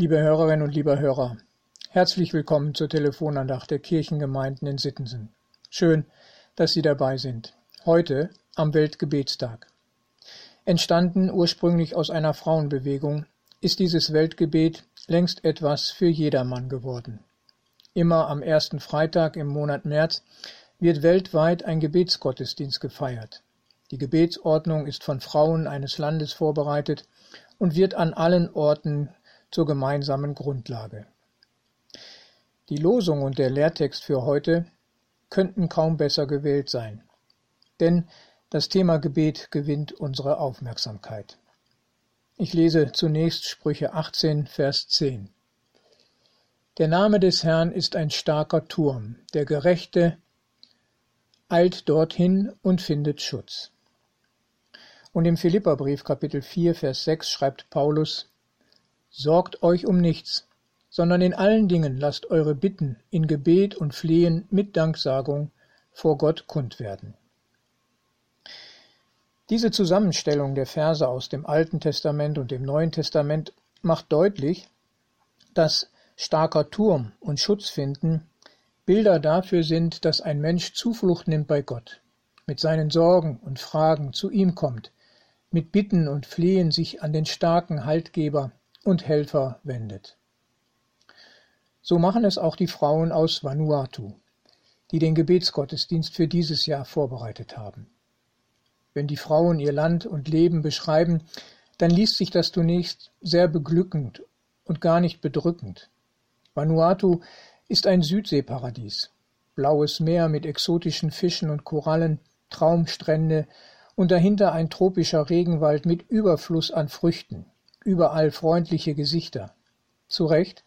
Liebe Hörerinnen und lieber Hörer, herzlich willkommen zur Telefonandacht der Kirchengemeinden in Sittensen. Schön, dass Sie dabei sind. Heute am Weltgebetstag. Entstanden ursprünglich aus einer Frauenbewegung, ist dieses Weltgebet längst etwas für jedermann geworden. Immer am ersten Freitag im Monat März wird weltweit ein Gebetsgottesdienst gefeiert. Die Gebetsordnung ist von Frauen eines Landes vorbereitet und wird an allen Orten zur gemeinsamen Grundlage. Die Losung und der Lehrtext für heute könnten kaum besser gewählt sein, denn das Thema Gebet gewinnt unsere Aufmerksamkeit. Ich lese zunächst Sprüche 18, Vers 10. Der Name des Herrn ist ein starker Turm, der Gerechte eilt dorthin und findet Schutz. Und im Philipperbrief Kapitel 4, Vers 6 schreibt Paulus, Sorgt euch um nichts, sondern in allen Dingen lasst eure Bitten in Gebet und Flehen mit Danksagung vor Gott kund werden. Diese Zusammenstellung der Verse aus dem Alten Testament und dem Neuen Testament macht deutlich, dass starker Turm und Schutz finden Bilder dafür sind, dass ein Mensch Zuflucht nimmt bei Gott, mit seinen Sorgen und Fragen zu ihm kommt, mit Bitten und Flehen sich an den starken Haltgeber und Helfer wendet. So machen es auch die Frauen aus Vanuatu, die den Gebetsgottesdienst für dieses Jahr vorbereitet haben. Wenn die Frauen ihr Land und Leben beschreiben, dann liest sich das zunächst sehr beglückend und gar nicht bedrückend. Vanuatu ist ein Südseeparadies. Blaues Meer mit exotischen Fischen und Korallen, Traumstrände und dahinter ein tropischer Regenwald mit Überfluss an Früchten, überall freundliche Gesichter. Zu Recht,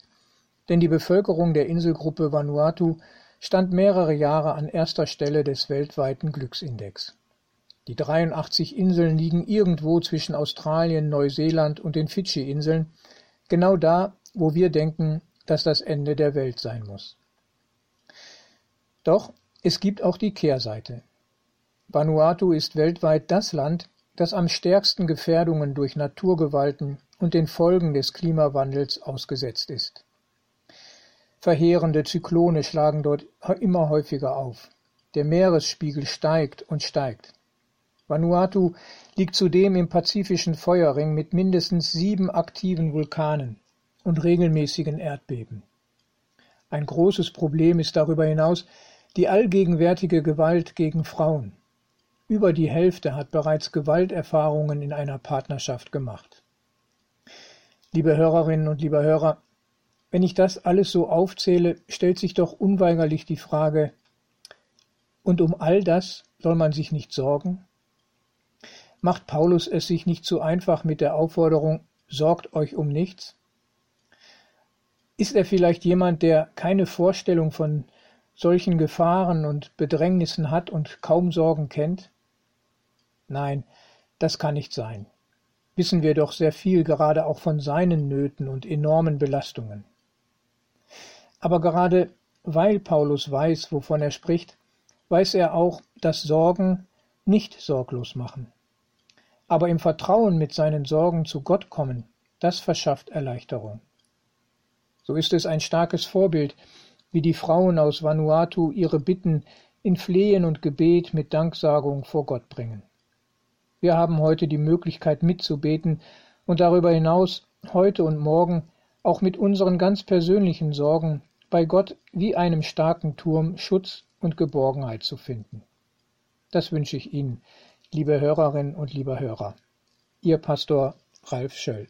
denn die Bevölkerung der Inselgruppe Vanuatu stand mehrere Jahre an erster Stelle des weltweiten Glücksindex. Die 83 Inseln liegen irgendwo zwischen Australien, Neuseeland und den Fidschi-Inseln, genau da, wo wir denken, dass das Ende der Welt sein muss. Doch es gibt auch die Kehrseite. Vanuatu ist weltweit das Land, das am stärksten Gefährdungen durch Naturgewalten und den Folgen des Klimawandels ausgesetzt ist. Verheerende Zyklone schlagen dort immer häufiger auf. Der Meeresspiegel steigt und steigt. Vanuatu liegt zudem im pazifischen Feuerring mit mindestens sieben aktiven Vulkanen und regelmäßigen Erdbeben. Ein großes Problem ist darüber hinaus die allgegenwärtige Gewalt gegen Frauen. Über die Hälfte hat bereits Gewalterfahrungen in einer Partnerschaft gemacht. Liebe Hörerinnen und lieber Hörer, wenn ich das alles so aufzähle, stellt sich doch unweigerlich die Frage, und um all das soll man sich nicht sorgen? Macht Paulus es sich nicht zu einfach mit der Aufforderung, sorgt euch um nichts? Ist er vielleicht jemand, der keine Vorstellung von solchen Gefahren und Bedrängnissen hat und kaum Sorgen kennt? Nein, das kann nicht sein. Wissen wir doch sehr viel gerade auch von seinen Nöten und enormen Belastungen. Aber gerade weil Paulus weiß, wovon er spricht, weiß er auch, dass Sorgen nicht sorglos machen. Aber im Vertrauen mit seinen Sorgen zu Gott kommen, das verschafft Erleichterung. So ist es ein starkes Vorbild, wie die Frauen aus Vanuatu ihre Bitten in Flehen und Gebet mit Danksagung vor Gott bringen. Wir haben heute die Möglichkeit mitzubeten und darüber hinaus heute und morgen auch mit unseren ganz persönlichen Sorgen bei Gott wie einem starken Turm Schutz und Geborgenheit zu finden. Das wünsche ich Ihnen, liebe Hörerinnen und lieber Hörer. Ihr Pastor Ralf Schöll.